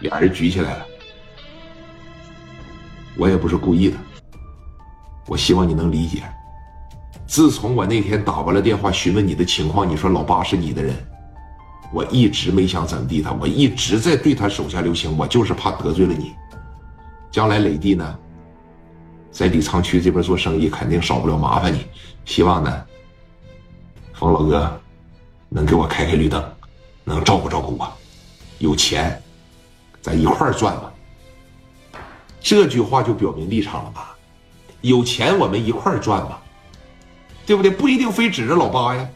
俩人举起来了。我也不是故意的，我希望你能理解。自从我那天打完了电话询问你的情况，你说老八是你的人，我一直没想怎么地他，我一直在对他手下留情，我就是怕得罪了你。将来磊弟呢，在李沧区这边做生意，肯定少不了麻烦你。希望呢，冯老哥能给我开开绿灯，能照顾照顾我。有钱，咱一块儿赚吧。这句话就表明立场了吧？有钱我们一块儿赚吧，对不对？不一定非指着老八呀。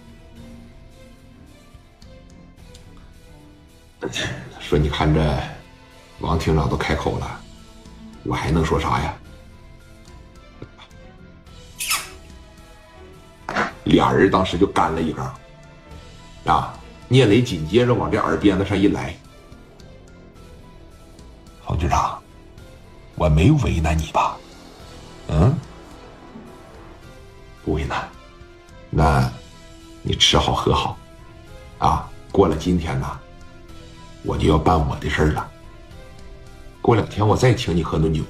说你看这王厅长都开口了。我还能说啥呀？俩人当时就干了一缸，啊！聂磊紧接着往这耳边子上一来，冯局长，我没为难你吧？嗯，不为难。那，你吃好喝好，啊！过了今天呢，我就要办我的事儿了。过两天我再请你喝顿酒，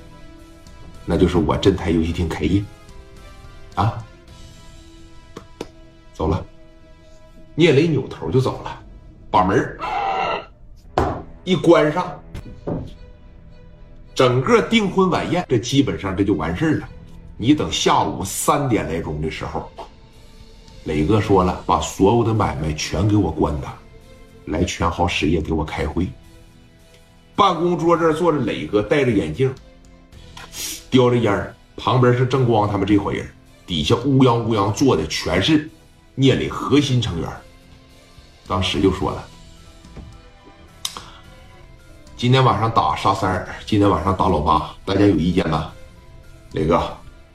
那就是我镇台游戏厅开业，啊，走了。聂磊扭头就走了，把门一关上，整个订婚晚宴这基本上这就完事了。你等下午三点来钟的时候，磊哥说了，把所有的买卖全给我关了，来全好实业给我开会。办公桌这儿坐着磊哥，戴着眼镜，叼着烟旁边是郑光他们这伙人，底下乌泱乌泱坐的全是聂磊核心成员。当时就说了：“今天晚上打沙三儿，今天晚上打老八，大家有意见吗？”磊哥，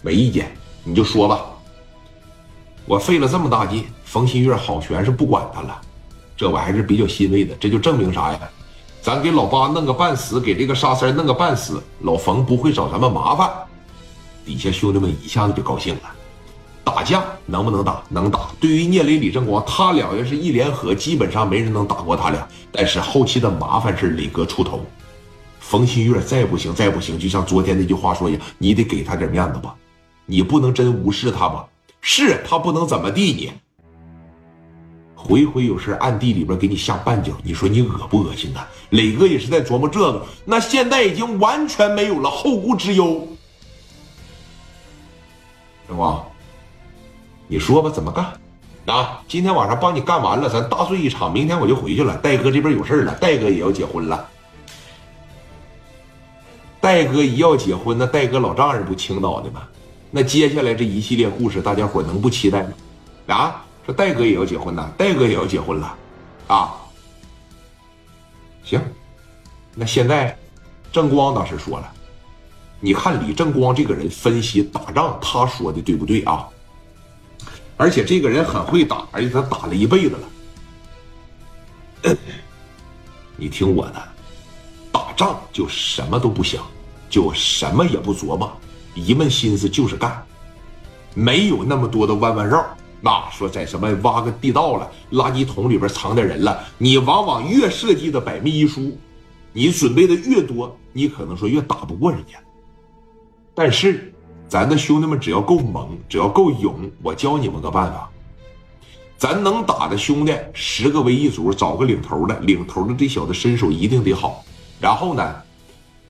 没意见，你就说吧。我费了这么大劲，冯新月好全是不管他了，这我还是比较欣慰的。这就证明啥呀？咱给老八弄个半死，给这个沙三弄个半死，老冯不会找咱们麻烦。底下兄弟们一下子就高兴了。打架能不能打？能打。对于聂磊、李正光，他俩要是一联合，基本上没人能打过他俩。但是后期的麻烦是磊哥出头。冯新月再不行，再不行，就像昨天那句话说一样，你得给他点面子吧，你不能真无视他吧？是他不能怎么地你。回回有事暗地里边给你下绊脚，你说你恶不恶心呐？磊哥也是在琢磨这个，那现在已经完全没有了后顾之忧。正光，你说吧，怎么干？啊，今天晚上帮你干完了，咱大醉一场，明天我就回去了。戴哥这边有事了，戴哥也要结婚了。戴哥一要结婚，那戴哥老丈人不青岛的吗？那接下来这一系列故事，大家伙能不期待吗？啊？说戴哥也要结婚呐，戴哥也要结婚了，啊，行，那现在正光当时说了，你看李正光这个人分析打仗，他说的对不对啊？而且这个人很会打，而且他打了一辈子了。你听我的，打仗就什么都不想，就什么也不琢磨，一门心思就是干，没有那么多的弯弯绕。那说在什么挖个地道了，垃圾桶里边藏点人了，你往往越设计的百密一疏，你准备的越多，你可能说越打不过人家。但是，咱的兄弟们只要够猛，只要够勇，我教你们个办法，咱能打的兄弟十个为一组，找个领头的，领头的这小子身手一定得好，然后呢，